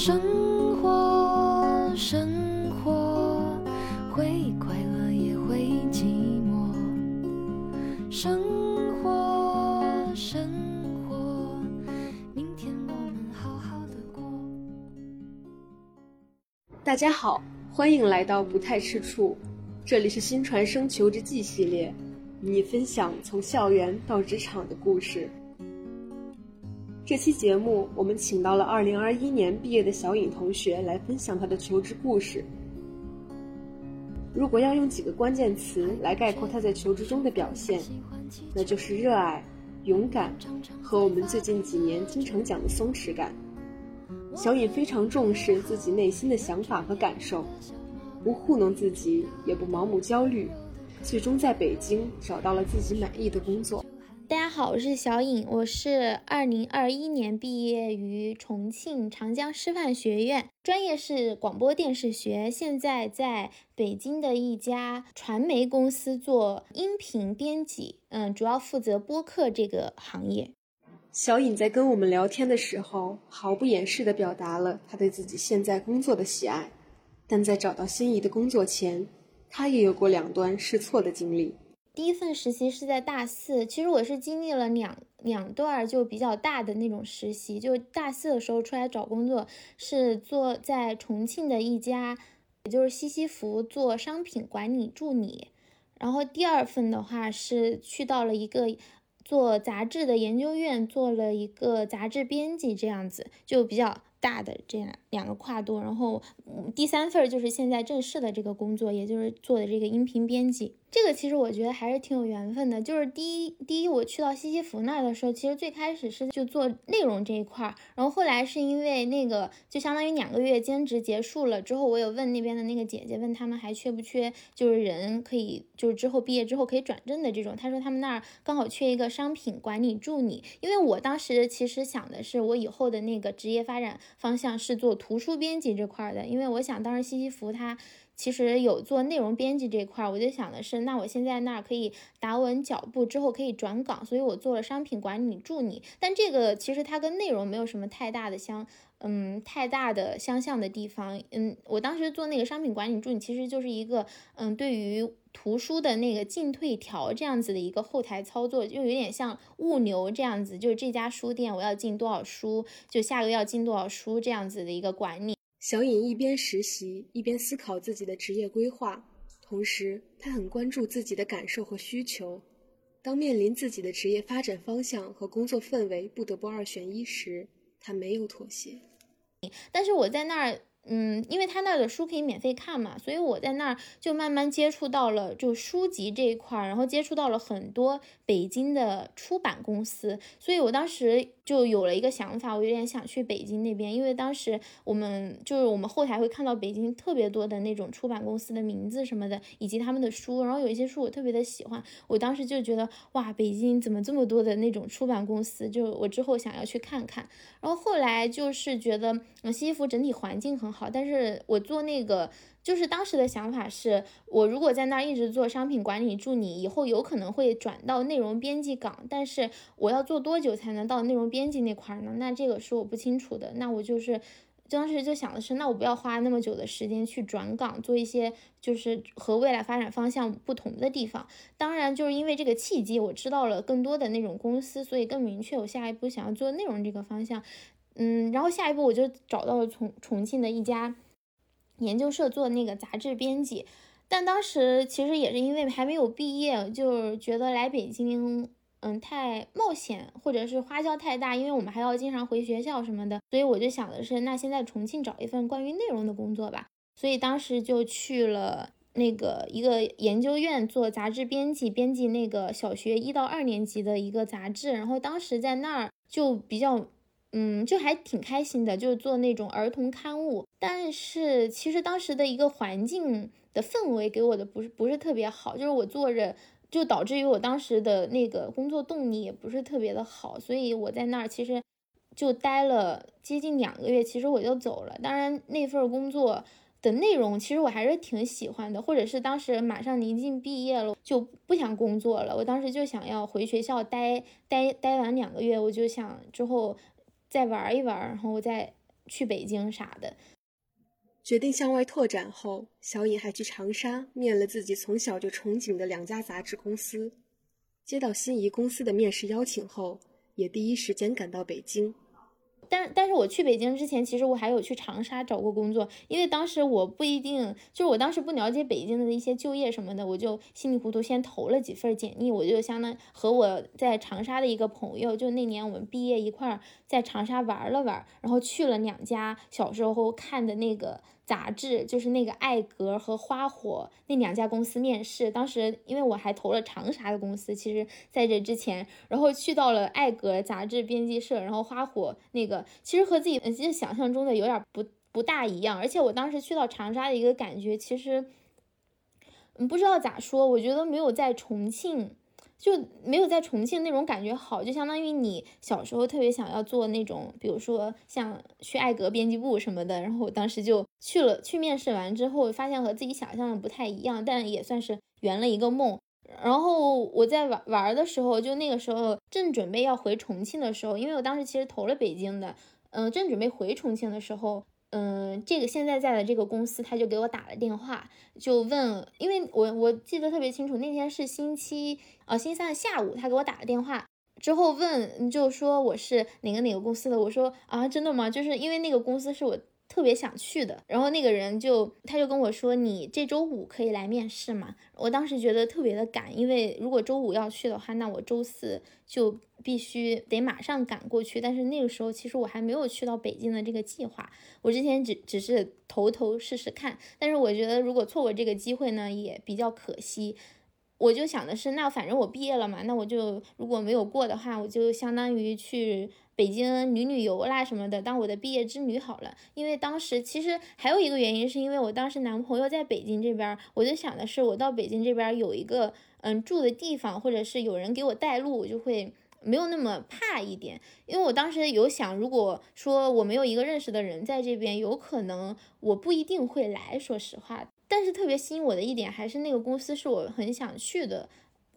生活，生活，会快乐也会寂寞。生活，生活，明天我们好好的过。大家好，欢迎来到不太吃醋，这里是新传生求职记系列，与你分享从校园到职场的故事。这期节目，我们请到了2021年毕业的小颖同学来分享她的求职故事。如果要用几个关键词来概括她在求职中的表现，那就是热爱、勇敢和我们最近几年经常讲的松弛感。小颖非常重视自己内心的想法和感受，不糊弄自己，也不盲目焦虑，最终在北京找到了自己满意的工作。大家好，我是小颖，我是二零二一年毕业于重庆长江师范学院，专业是广播电视学，现在在北京的一家传媒公司做音频编辑，嗯，主要负责播客这个行业。小颖在跟我们聊天的时候，毫不掩饰地表达了她对自己现在工作的喜爱，但在找到心仪的工作前，她也有过两段试错的经历。第一份实习是在大四，其实我是经历了两两段就比较大的那种实习，就大四的时候出来找工作，是做在重庆的一家，也就是西西弗做商品管理助理，然后第二份的话是去到了一个做杂志的研究院，做了一个杂志编辑，这样子就比较。大的这样两个跨度，然后第三份就是现在正式的这个工作，也就是做的这个音频编辑。这个其实我觉得还是挺有缘分的。就是第一，第一我去到西西弗那儿的时候，其实最开始是就做内容这一块儿，然后后来是因为那个就相当于两个月兼职结束了之后，我有问那边的那个姐姐，问他们还缺不缺，就是人可以就是之后毕业之后可以转正的这种。他说他们那儿刚好缺一个商品管理助理，因为我当时其实想的是我以后的那个职业发展。方向是做图书编辑这块的，因为我想当时西西弗它其实有做内容编辑这块，我就想的是，那我现在那儿可以打稳脚步，之后可以转岗，所以我做了商品管理助理。但这个其实它跟内容没有什么太大的相，嗯，太大的相像的地方。嗯，我当时做那个商品管理助理，其实就是一个，嗯，对于。图书的那个进退条这样子的一个后台操作，就有点像物流这样子，就是这家书店我要进多少书，就下个月要进多少书这样子的一个管理。小颖一边实习一边思考自己的职业规划，同时她很关注自己的感受和需求。当面临自己的职业发展方向和工作氛围不得不二选一时，他没有妥协。但是我在那儿。嗯，因为他那的书可以免费看嘛，所以我在那儿就慢慢接触到了就书籍这一块儿，然后接触到了很多北京的出版公司，所以我当时就有了一个想法，我有点想去北京那边，因为当时我们就是我们后台会看到北京特别多的那种出版公司的名字什么的，以及他们的书，然后有一些书我特别的喜欢，我当时就觉得哇，北京怎么这么多的那种出版公司，就我之后想要去看看，然后后来就是觉得嗯，西服整体环境很好。好，但是我做那个，就是当时的想法是，我如果在那儿一直做商品管理助理，以后有可能会转到内容编辑岗，但是我要做多久才能到内容编辑那块呢？那这个是我不清楚的。那我就是当时就想的是，那我不要花那么久的时间去转岗，做一些就是和未来发展方向不同的地方。当然，就是因为这个契机，我知道了更多的那种公司，所以更明确我下一步想要做内容这个方向。嗯，然后下一步我就找到了重重庆的一家研究社做那个杂志编辑，但当时其实也是因为还没有毕业，就觉得来北京，嗯，太冒险，或者是花销太大，因为我们还要经常回学校什么的，所以我就想的是，那先在重庆找一份关于内容的工作吧，所以当时就去了那个一个研究院做杂志编辑，编辑那个小学一到二年级的一个杂志，然后当时在那儿就比较。嗯，就还挺开心的，就是做那种儿童刊物。但是其实当时的一个环境的氛围给我的不是不是特别好，就是我做着就导致于我当时的那个工作动力也不是特别的好，所以我在那儿其实就待了接近两个月，其实我就走了。当然那份工作的内容其实我还是挺喜欢的，或者是当时马上临近毕业了就不想工作了，我当时就想要回学校待待待完两个月，我就想之后。再玩一玩，然后再去北京啥的。决定向外拓展后，小颖还去长沙面了自己从小就憧憬的两家杂志公司。接到心仪公司的面试邀请后，也第一时间赶到北京。但但是我去北京之前，其实我还有去长沙找过工作，因为当时我不一定，就是我当时不了解北京的一些就业什么的，我就稀里糊涂先投了几份简历，我就相当和我在长沙的一个朋友，就那年我们毕业一块儿在长沙玩了玩，然后去了两家小时候看的那个。杂志就是那个艾格和花火那两家公司面试，当时因为我还投了长沙的公司，其实在这之前，然后去到了艾格杂志编辑社，然后花火那个其实和自己其实想象中的有点不不大一样，而且我当时去到长沙的一个感觉，其实嗯不知道咋说，我觉得没有在重庆。就没有在重庆那种感觉好，就相当于你小时候特别想要做那种，比如说像去艾格编辑部什么的，然后我当时就去了，去面试完之后，发现和自己想象的不太一样，但也算是圆了一个梦。然后我在玩玩的时候，就那个时候正准备要回重庆的时候，因为我当时其实投了北京的，嗯，正准备回重庆的时候。嗯，这个现在在的这个公司，他就给我打了电话，就问，因为我我记得特别清楚，那天是星期，呃，星期三的下午，他给我打了电话，之后问，就说我是哪个哪个公司的，我说啊，真的吗？就是因为那个公司是我。特别想去的，然后那个人就他就跟我说：“你这周五可以来面试嘛？”我当时觉得特别的赶，因为如果周五要去的话，那我周四就必须得马上赶过去。但是那个时候其实我还没有去到北京的这个计划，我之前只只是投投试试看。但是我觉得如果错过这个机会呢，也比较可惜。我就想的是，那反正我毕业了嘛，那我就如果没有过的话，我就相当于去。北京旅旅游啦什么的，当我的毕业之旅好了。因为当时其实还有一个原因，是因为我当时男朋友在北京这边，我就想的是，我到北京这边有一个嗯住的地方，或者是有人给我带路，我就会没有那么怕一点。因为我当时有想，如果说我没有一个认识的人在这边，有可能我不一定会来说实话。但是特别吸引我的一点，还是那个公司是我很想去的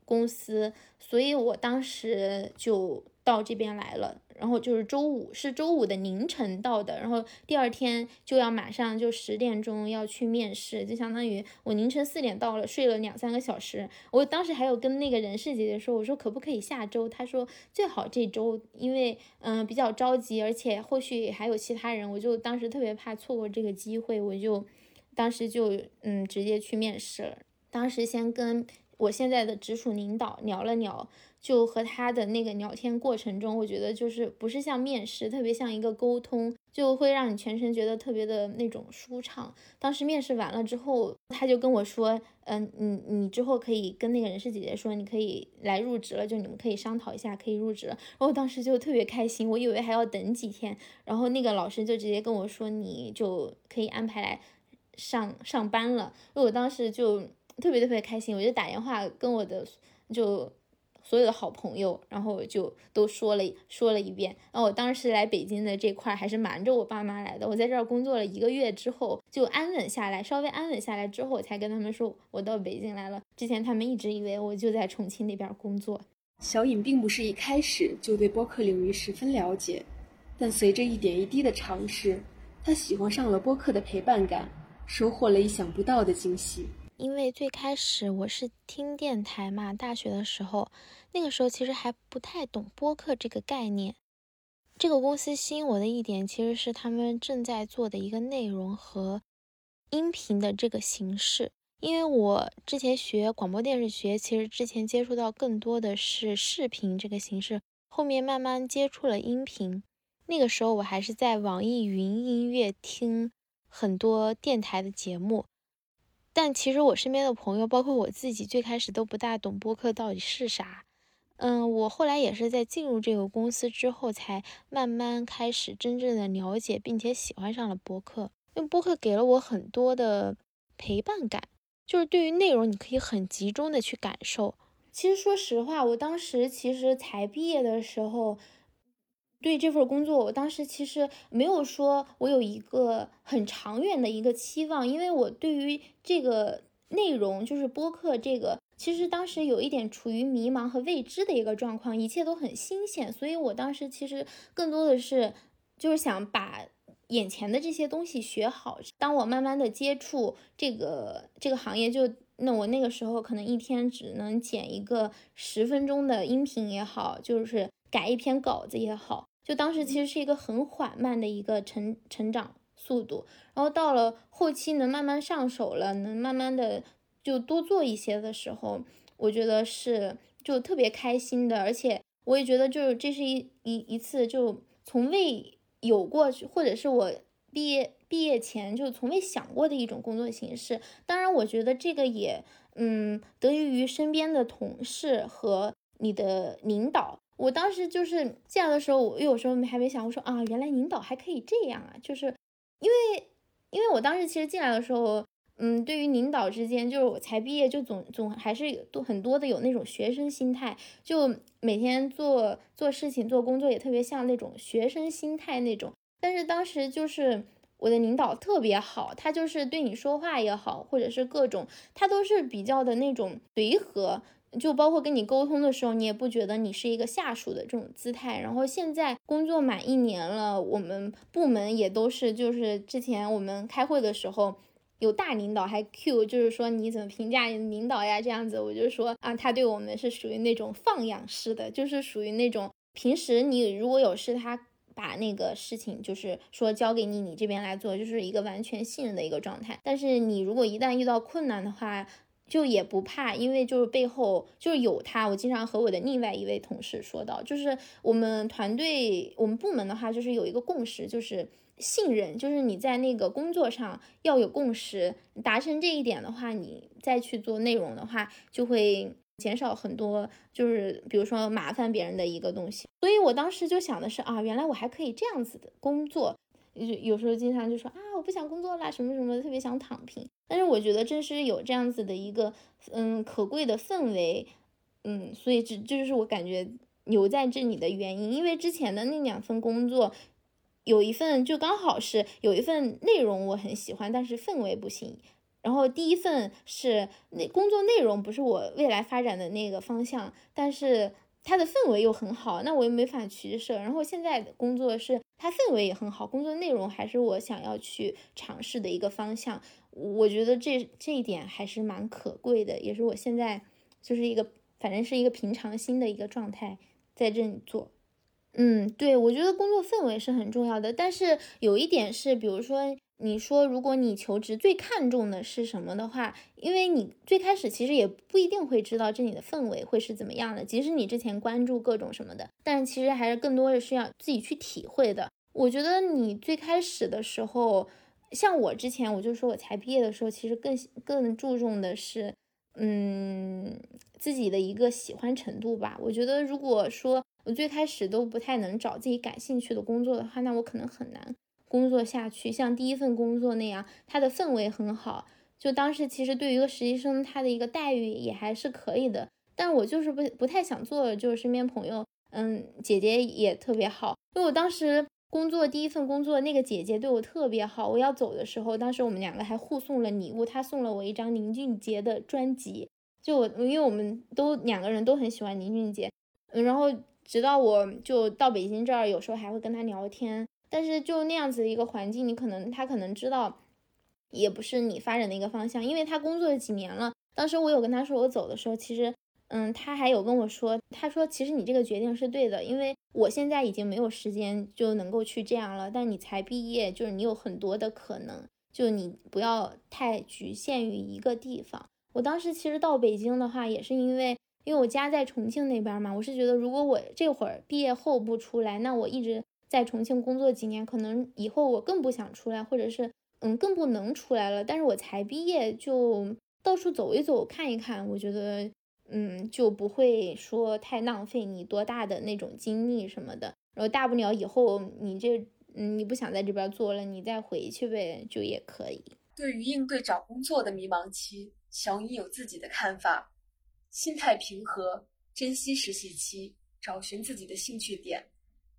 公司，所以我当时就到这边来了。然后就是周五，是周五的凌晨到的，然后第二天就要马上就十点钟要去面试，就相当于我凌晨四点到了，睡了两三个小时。我当时还有跟那个人事姐姐说，我说可不可以下周？她说最好这周，因为嗯比较着急，而且后续还有其他人，我就当时特别怕错过这个机会，我就当时就嗯直接去面试了。当时先跟我现在的直属领导聊了聊。就和他的那个聊天过程中，我觉得就是不是像面试，特别像一个沟通，就会让你全程觉得特别的那种舒畅。当时面试完了之后，他就跟我说，嗯，你你之后可以跟那个人事姐姐说，你可以来入职了，就你们可以商讨一下，可以入职了。然后当时就特别开心，我以为还要等几天，然后那个老师就直接跟我说，你就可以安排来上上班了。我当时就特别特别开心，我就打电话跟我的就。所有的好朋友，然后就都说了说了一遍。然后我当时来北京的这块还是瞒着我爸妈来的。我在这儿工作了一个月之后，就安稳下来，稍微安稳下来之后，我才跟他们说我到北京来了。之前他们一直以为我就在重庆那边工作。小颖并不是一开始就对播客领域十分了解，但随着一点一滴的尝试，她喜欢上了播客的陪伴感，收获了意想不到的惊喜。因为最开始我是听电台嘛，大学的时候，那个时候其实还不太懂播客这个概念。这个公司吸引我的一点，其实是他们正在做的一个内容和音频的这个形式。因为我之前学广播电视学，其实之前接触到更多的是视频这个形式，后面慢慢接触了音频。那个时候我还是在网易云音乐听很多电台的节目。但其实我身边的朋友，包括我自己，最开始都不大懂播客到底是啥。嗯，我后来也是在进入这个公司之后，才慢慢开始真正的了解，并且喜欢上了播客。因为播客给了我很多的陪伴感，就是对于内容你可以很集中的去感受。其实说实话，我当时其实才毕业的时候。对这份工作，我当时其实没有说我有一个很长远的一个期望，因为我对于这个内容，就是播客这个，其实当时有一点处于迷茫和未知的一个状况，一切都很新鲜，所以我当时其实更多的是就是想把眼前的这些东西学好。当我慢慢的接触这个这个行业，就那我那个时候可能一天只能剪一个十分钟的音频也好，就是改一篇稿子也好，就当时其实是一个很缓慢的一个成成长速度。然后到了后期能慢慢上手了，能慢慢的就多做一些的时候，我觉得是就特别开心的，而且我也觉得就是这是一一一次就从未有过去，或者是我毕业毕业前就从未想过的一种工作形式。当然，我觉得这个也嗯得益于身边的同事和你的领导。我当时就是这样的时候，我有时候还没想，我说啊，原来领导还可以这样啊，就是因为。因为我当时其实进来的时候，嗯，对于领导之间，就是我才毕业，就总总还是多很多的有那种学生心态，就每天做做事情、做工作也特别像那种学生心态那种。但是当时就是我的领导特别好，他就是对你说话也好，或者是各种，他都是比较的那种随和。就包括跟你沟通的时候，你也不觉得你是一个下属的这种姿态。然后现在工作满一年了，我们部门也都是，就是之前我们开会的时候，有大领导还 Q，就是说你怎么评价领导呀？这样子，我就说啊，他对我们是属于那种放养式的，就是属于那种平时你如果有事，他把那个事情就是说交给你，你这边来做，就是一个完全信任的一个状态。但是你如果一旦遇到困难的话，就也不怕，因为就是背后就是有他。我经常和我的另外一位同事说到，就是我们团队、我们部门的话，就是有一个共识，就是信任，就是你在那个工作上要有共识，达成这一点的话，你再去做内容的话，就会减少很多，就是比如说麻烦别人的一个东西。所以我当时就想的是啊，原来我还可以这样子的工作。有有时候经常就说啊，我不想工作啦，什么什么，特别想躺平。但是我觉得正是有这样子的一个嗯可贵的氛围，嗯，所以这这就是我感觉留在这里的原因。因为之前的那两份工作，有一份就刚好是有一份内容我很喜欢，但是氛围不行。然后第一份是那工作内容不是我未来发展的那个方向，但是。它的氛围又很好，那我又没法取舍。然后现在的工作是它氛围也很好，工作内容还是我想要去尝试的一个方向。我觉得这这一点还是蛮可贵的，也是我现在就是一个反正是一个平常心的一个状态在这里做。嗯，对，我觉得工作氛围是很重要的，但是有一点是，比如说。你说，如果你求职最看重的是什么的话，因为你最开始其实也不一定会知道这里的氛围会是怎么样的，即使你之前关注各种什么的，但其实还是更多的是要自己去体会的。我觉得你最开始的时候，像我之前，我就说我才毕业的时候，其实更更注重的是，嗯，自己的一个喜欢程度吧。我觉得如果说我最开始都不太能找自己感兴趣的工作的话，那我可能很难。工作下去，像第一份工作那样，它的氛围很好。就当时其实对于一个实习生，他的一个待遇也还是可以的。但我就是不不太想做，就是身边朋友，嗯，姐姐也特别好。因为我当时工作第一份工作，那个姐姐对我特别好。我要走的时候，当时我们两个还互送了礼物，她送了我一张林俊杰的专辑。就因为我们都两个人都很喜欢林俊杰，嗯，然后直到我就到北京这儿，有时候还会跟他聊天。但是就那样子的一个环境，你可能他可能知道，也不是你发展的一个方向，因为他工作了几年了。当时我有跟他说我走的时候，其实，嗯，他还有跟我说，他说其实你这个决定是对的，因为我现在已经没有时间就能够去这样了。但你才毕业，就是你有很多的可能，就你不要太局限于一个地方。我当时其实到北京的话，也是因为因为我家在重庆那边嘛，我是觉得如果我这会儿毕业后不出来，那我一直。在重庆工作几年，可能以后我更不想出来，或者是嗯更不能出来了。但是我才毕业，就到处走一走，看一看，我觉得嗯就不会说太浪费你多大的那种精力什么的。然后大不了以后你这嗯你不想在这边做了，你再回去呗，就也可以。对于应对找工作的迷茫期，小颖有自己的看法：心态平和，珍惜实习期，找寻自己的兴趣点。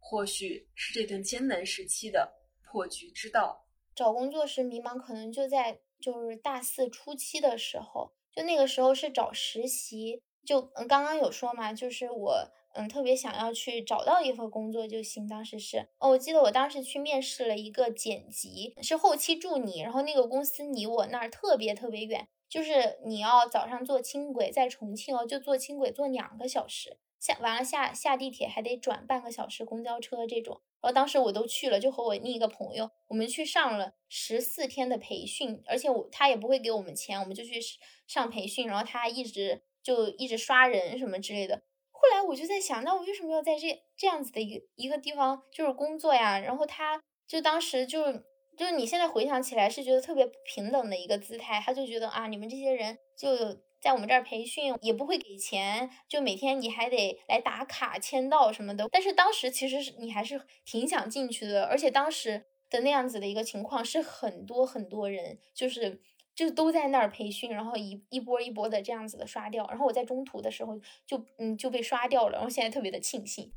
或许是这段艰难时期的破局之道。找工作时迷茫，可能就在就是大四初期的时候，就那个时候是找实习。就嗯刚刚有说嘛，就是我嗯，特别想要去找到一份工作就行。当时是哦，我记得我当时去面试了一个剪辑，是后期助理，然后那个公司离我那儿特别特别远，就是你要早上坐轻轨在重庆哦，就坐轻轨坐两个小时，下完了下下地铁还得转半个小时公交车这种。然后当时我都去了，就和我另一个朋友，我们去上了十四天的培训，而且我他也不会给我们钱，我们就去上培训，然后他一直就一直刷人什么之类的。后来我就在想，那我为什么要在这这样子的一个一个地方就是工作呀？然后他就当时就就你现在回想起来是觉得特别不平等的一个姿态，他就觉得啊，你们这些人就在我们这儿培训也不会给钱，就每天你还得来打卡签到什么的。但是当时其实是你还是挺想进去的，而且当时的那样子的一个情况是很多很多人就是。就都在那儿培训，然后一一波一波的这样子的刷掉，然后我在中途的时候就嗯就被刷掉了，然后现在特别的庆幸。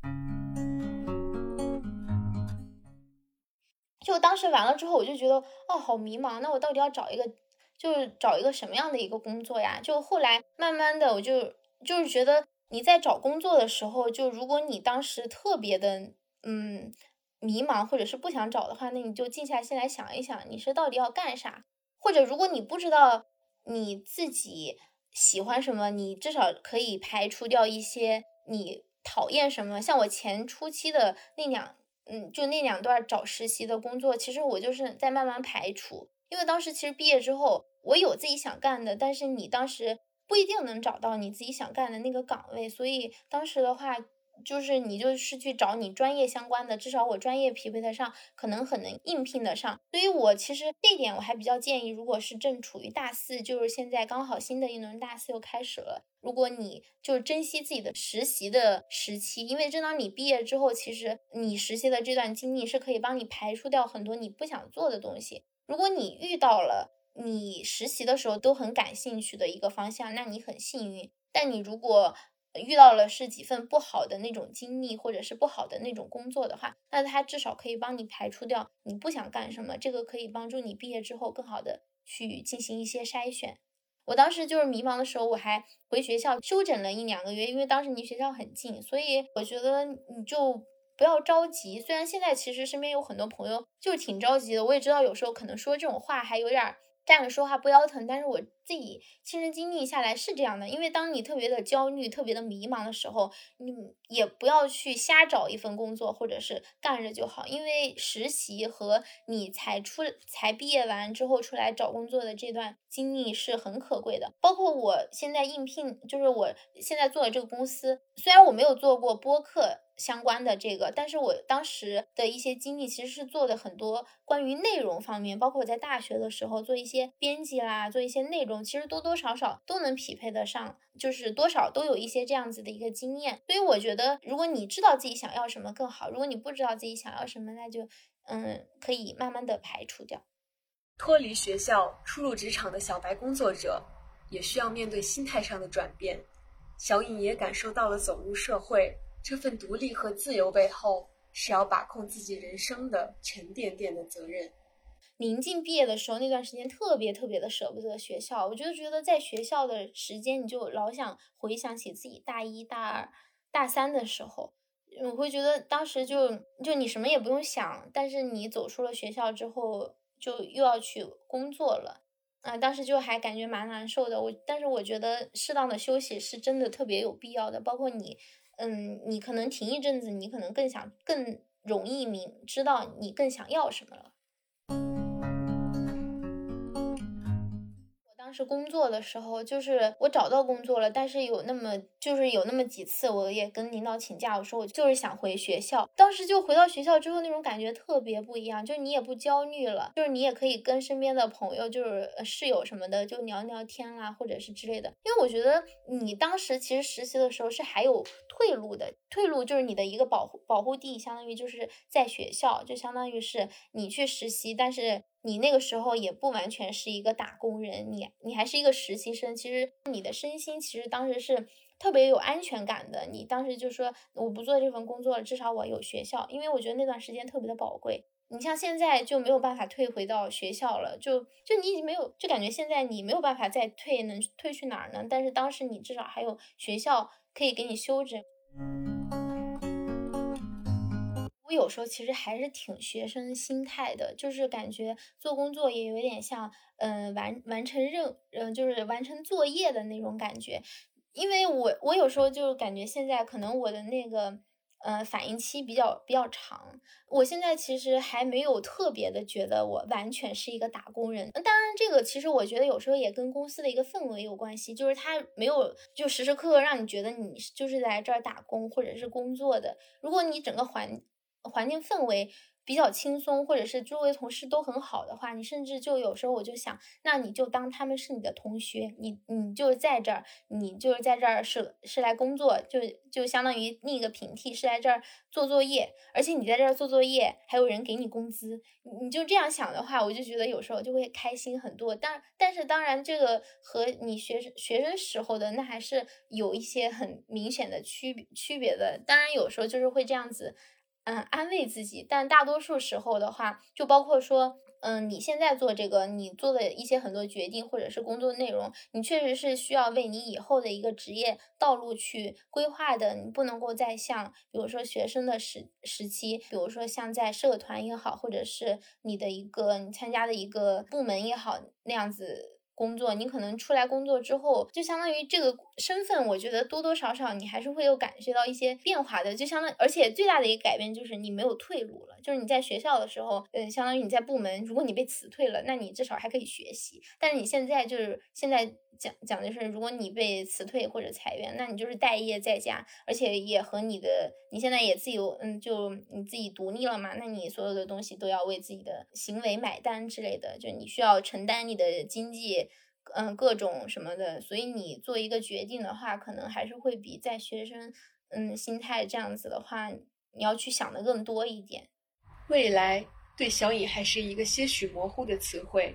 就当时完了之后，我就觉得哦好迷茫，那我到底要找一个就是找一个什么样的一个工作呀？就后来慢慢的我就就是觉得你在找工作的时候，就如果你当时特别的嗯迷茫或者是不想找的话，那你就静下心来想一想，你是到底要干啥？或者，如果你不知道你自己喜欢什么，你至少可以排除掉一些你讨厌什么。像我前初期的那两，嗯，就那两段找实习的工作，其实我就是在慢慢排除。因为当时其实毕业之后，我有自己想干的，但是你当时不一定能找到你自己想干的那个岗位，所以当时的话。就是你就是去找你专业相关的，至少我专业匹配得上，可能很能应聘得上。所以我其实这点我还比较建议，如果是正处于大四，就是现在刚好新的一轮大四又开始了，如果你就是珍惜自己的实习的时期，因为正当你毕业之后，其实你实习的这段经历是可以帮你排除掉很多你不想做的东西。如果你遇到了你实习的时候都很感兴趣的一个方向，那你很幸运。但你如果遇到了是几份不好的那种经历，或者是不好的那种工作的话，那他至少可以帮你排除掉你不想干什么，这个可以帮助你毕业之后更好的去进行一些筛选。我当时就是迷茫的时候，我还回学校休整了一两个月，因为当时离学校很近，所以我觉得你就不要着急。虽然现在其实身边有很多朋友就挺着急的，我也知道有时候可能说这种话还有点。站着说话不腰疼，但是我自己亲身经历下来是这样的。因为当你特别的焦虑、特别的迷茫的时候，你也不要去瞎找一份工作，或者是干着就好。因为实习和你才出、才毕业完之后出来找工作的这段经历是很可贵的。包括我现在应聘，就是我现在做的这个公司，虽然我没有做过播客。相关的这个，但是我当时的一些经历其实是做的很多关于内容方面，包括我在大学的时候做一些编辑啦，做一些内容，其实多多少少都能匹配得上，就是多少都有一些这样子的一个经验。所以我觉得，如果你知道自己想要什么更好，如果你不知道自己想要什么，那就嗯，可以慢慢的排除掉。脱离学校，初入职场的小白工作者，也需要面对心态上的转变。小颖也感受到了走入社会。这份独立和自由背后，是要把控自己人生的沉甸甸的责任。临近毕业的时候，那段时间特别特别的舍不得学校，我就觉得在学校的时间，你就老想回想起自己大一大二、大三的时候，我会觉得当时就就你什么也不用想，但是你走出了学校之后，就又要去工作了，啊，当时就还感觉蛮难受的。我但是我觉得适当的休息是真的特别有必要的，包括你。嗯，你可能停一阵子，你可能更想更容易明知道你更想要什么了。当时工作的时候，就是我找到工作了，但是有那么就是有那么几次，我也跟领导请假，我说我就是想回学校。当时就回到学校之后，那种感觉特别不一样，就是你也不焦虑了，就是你也可以跟身边的朋友，就是室友什么的，就聊聊天啦，或者是之类的。因为我觉得你当时其实实习的时候是还有退路的，退路就是你的一个保护保护地，相当于就是在学校，就相当于是你去实习，但是。你那个时候也不完全是一个打工人，你你还是一个实习生。其实你的身心其实当时是特别有安全感的。你当时就说我不做这份工作了，至少我有学校，因为我觉得那段时间特别的宝贵。你像现在就没有办法退回到学校了，就就你已经没有，就感觉现在你没有办法再退，能退去哪儿呢？但是当时你至少还有学校可以给你休整。我有时候其实还是挺学生心态的，就是感觉做工作也有点像，嗯，完完成任，嗯，就是完成作业的那种感觉。因为我我有时候就感觉现在可能我的那个。呃，反应期比较比较长。我现在其实还没有特别的觉得我完全是一个打工人。当然，这个其实我觉得有时候也跟公司的一个氛围有关系，就是他没有就时时刻刻让你觉得你就是来这儿打工或者是工作的。如果你整个环环境氛围。比较轻松，或者是周围同事都很好的话，你甚至就有时候我就想，那你就当他们是你的同学，你你就在这儿，你就是在这儿是是来工作，就就相当于另一个平替是来这儿做作业，而且你在这儿做作业，还有人给你工资，你就这样想的话，我就觉得有时候就会开心很多。但但是当然，这个和你学生学生时候的那还是有一些很明显的区别区别的。当然有时候就是会这样子。嗯，安慰自己，但大多数时候的话，就包括说，嗯，你现在做这个，你做的一些很多决定或者是工作内容，你确实是需要为你以后的一个职业道路去规划的。你不能够再像，比如说学生的时时期，比如说像在社团也好，或者是你的一个你参加的一个部门也好那样子。工作，你可能出来工作之后，就相当于这个身份，我觉得多多少少你还是会有感觉到一些变化的。就相当，而且最大的一个改变就是你没有退路了。就是你在学校的时候，嗯，相当于你在部门，如果你被辞退了，那你至少还可以学习。但是你现在就是现在讲讲的是，如果你被辞退或者裁员，那你就是待业在家，而且也和你的你现在也自由，嗯，就你自己独立了嘛，那你所有的东西都要为自己的行为买单之类的，就你需要承担你的经济。嗯，各种什么的，所以你做一个决定的话，可能还是会比在学生，嗯，心态这样子的话，你要去想的更多一点。未来对小颖还是一个些许模糊的词汇。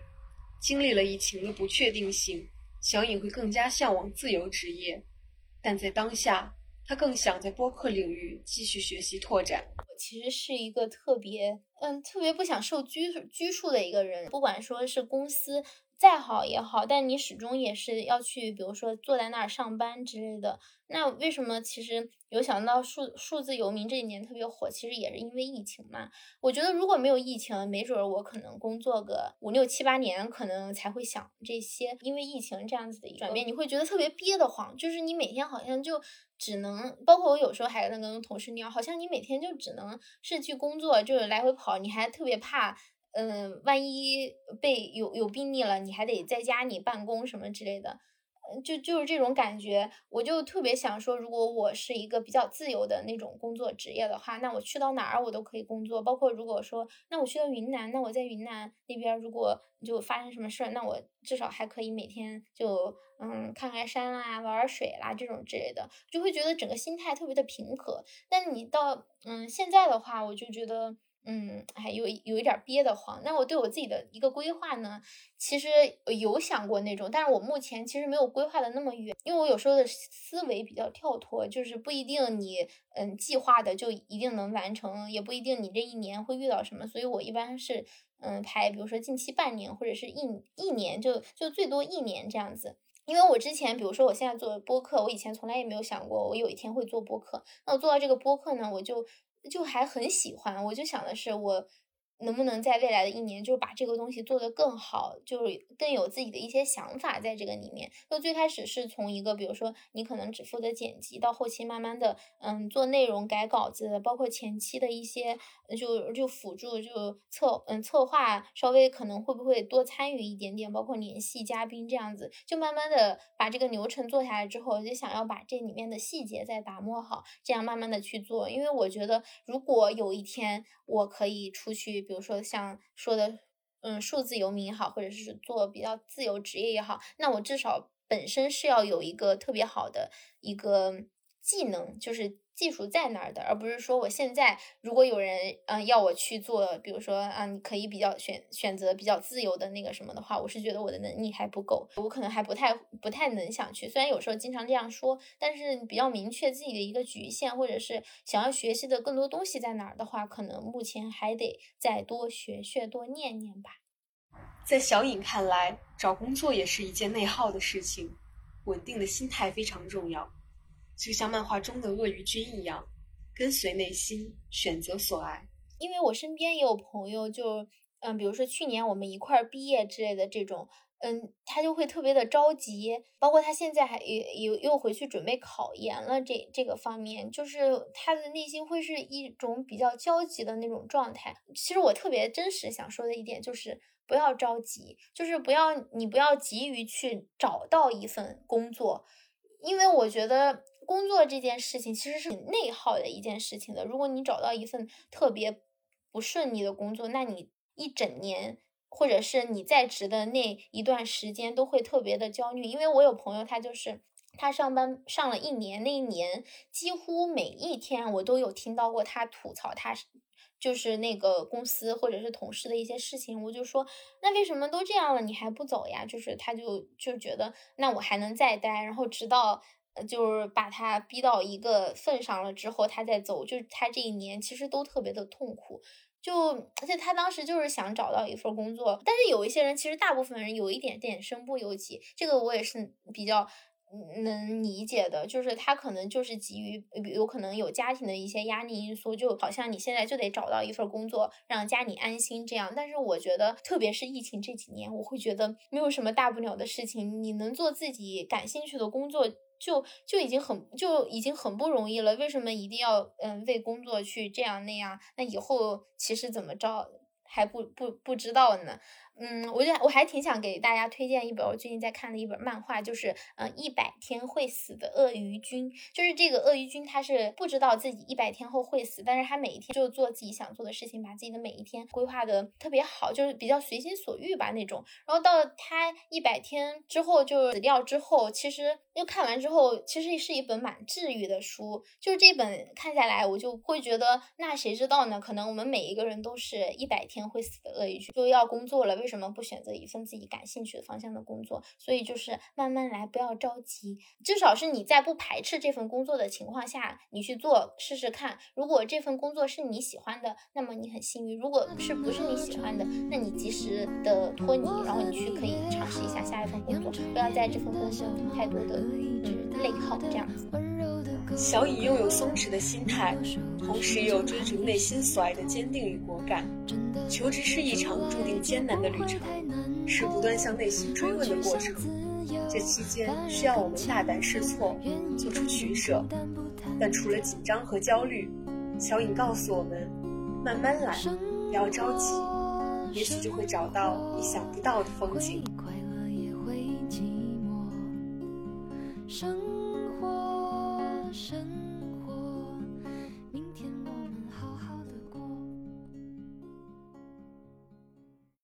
经历了疫情的不确定性，小颖会更加向往自由职业，但在当下，他更想在播客领域继续学习拓展。我其实是一个特别，嗯，特别不想受拘拘束的一个人，不管说是公司。再好也好，但你始终也是要去，比如说坐在那儿上班之类的。那为什么其实有想到数数字游民这几年特别火？其实也是因为疫情嘛。我觉得如果没有疫情，没准我可能工作个五六七八年，可能才会想这些。因为疫情这样子的一个转变，你会觉得特别憋得慌，就是你每天好像就只能，包括我有时候还能跟同事聊，好像你每天就只能是去工作，就是来回跑，你还特别怕。嗯，万一被有有病例了，你还得在家里办公什么之类的，嗯就就是这种感觉。我就特别想说，如果我是一个比较自由的那种工作职业的话，那我去到哪儿我都可以工作。包括如果说，那我去到云南，那我在云南那边如果就发生什么事儿，那我至少还可以每天就嗯看看山啦，玩玩水啦这种之类的，就会觉得整个心态特别的平和。但你到嗯现在的话，我就觉得。嗯，还有有一点憋得慌。那我对我自己的一个规划呢，其实有想过那种，但是我目前其实没有规划的那么远，因为我有时候的思维比较跳脱，就是不一定你嗯计划的就一定能完成，也不一定你这一年会遇到什么，所以我一般是嗯排，比如说近期半年或者是一一年，就就最多一年这样子。因为我之前，比如说我现在做播客，我以前从来也没有想过我有一天会做播客。那我做到这个播客呢，我就。就还很喜欢，我就想的是我。能不能在未来的一年，就把这个东西做得更好，就是更有自己的一些想法在这个里面。就最开始是从一个，比如说你可能只负责剪辑，到后期慢慢的，嗯，做内容、改稿子，包括前期的一些，就就辅助，就策，嗯，策划，稍微可能会不会多参与一点点，包括联系嘉宾这样子，就慢慢的把这个流程做下来之后，就想要把这里面的细节再打磨好，这样慢慢的去做。因为我觉得，如果有一天我可以出去。比如说像说的，嗯，数字游民也好，或者是做比较自由职业也好，那我至少本身是要有一个特别好的一个技能，就是。技术在哪儿的，而不是说我现在如果有人嗯要我去做，比如说啊，你可以比较选选择比较自由的那个什么的话，我是觉得我的能力还不够，我可能还不太不太能想去。虽然有时候经常这样说，但是比较明确自己的一个局限，或者是想要学习的更多东西在哪儿的话，可能目前还得再多学学多念念吧。在小颖看来，找工作也是一件内耗的事情，稳定的心态非常重要。就像漫画中的鳄鱼君一样，跟随内心，选择所爱。因为我身边也有朋友，就嗯，比如说去年我们一块儿毕业之类的这种。嗯，他就会特别的着急，包括他现在还也又又回去准备考研了，这这个方面，就是他的内心会是一种比较焦急的那种状态。其实我特别真实想说的一点就是，不要着急，就是不要你不要急于去找到一份工作，因为我觉得工作这件事情其实是很内耗的一件事情的。如果你找到一份特别不顺利的工作，那你一整年。或者是你在职的那一段时间都会特别的焦虑，因为我有朋友，他就是他上班上了一年，那一年几乎每一天我都有听到过他吐槽他就是那个公司或者是同事的一些事情，我就说那为什么都这样了你还不走呀？就是他就就觉得那我还能再待，然后直到就是把他逼到一个份上了之后他再走，就是他这一年其实都特别的痛苦。就而且他当时就是想找到一份工作，但是有一些人其实大部分人有一点点身不由己，这个我也是比较能理解的。就是他可能就是急于有可能有家庭的一些压力因素，就好像你现在就得找到一份工作让家里安心这样。但是我觉得，特别是疫情这几年，我会觉得没有什么大不了的事情，你能做自己感兴趣的工作。就就已经很就已经很不容易了，为什么一定要嗯为工作去这样那样？那以后其实怎么着还不不不知道呢？嗯，我就我还挺想给大家推荐一本我最近在看的一本漫画，就是嗯一百天会死的鳄鱼君。就是这个鳄鱼君，他是不知道自己一百天后会死，但是他每一天就做自己想做的事情，把自己的每一天规划的特别好，就是比较随心所欲吧那种。然后到他一百天之后就死掉之后，其实又看完之后，其实是一本蛮治愈的书。就是这本看下来，我就会觉得，那谁知道呢？可能我们每一个人都是一百天会死的鳄鱼君，就要工作了。为为什么不选择一份自己感兴趣的方向的工作？所以就是慢慢来，不要着急。至少是你在不排斥这份工作的情况下，你去做试试看。如果这份工作是你喜欢的，那么你很幸运；如果是不是你喜欢的，那你及时的脱离，然后你去可以尝试一下下一份工作，不要在这份工作太多的嗯内耗这样子。小颖拥有松弛的心态同时又追逐内心所爱的坚定与果敢。求职是一场注定艰难的旅程是不断向内心追问的过程。这期间需要我们大胆试错做出取舍。但除了紧张和焦虑小颖告诉我们慢慢来不要着急也许就会找到意想不到的风景。快乐也会寂寞。